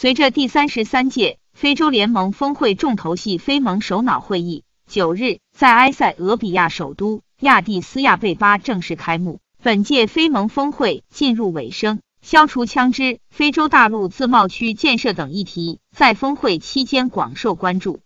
随着第三十三届非洲联盟峰会重头戏非盟首脑会议九日在埃塞俄比亚首都亚的斯亚贝巴正式开幕。本届非盟峰会进入尾声消除枪支非洲大陆自贸区建设等议题在峰会期间广受关注。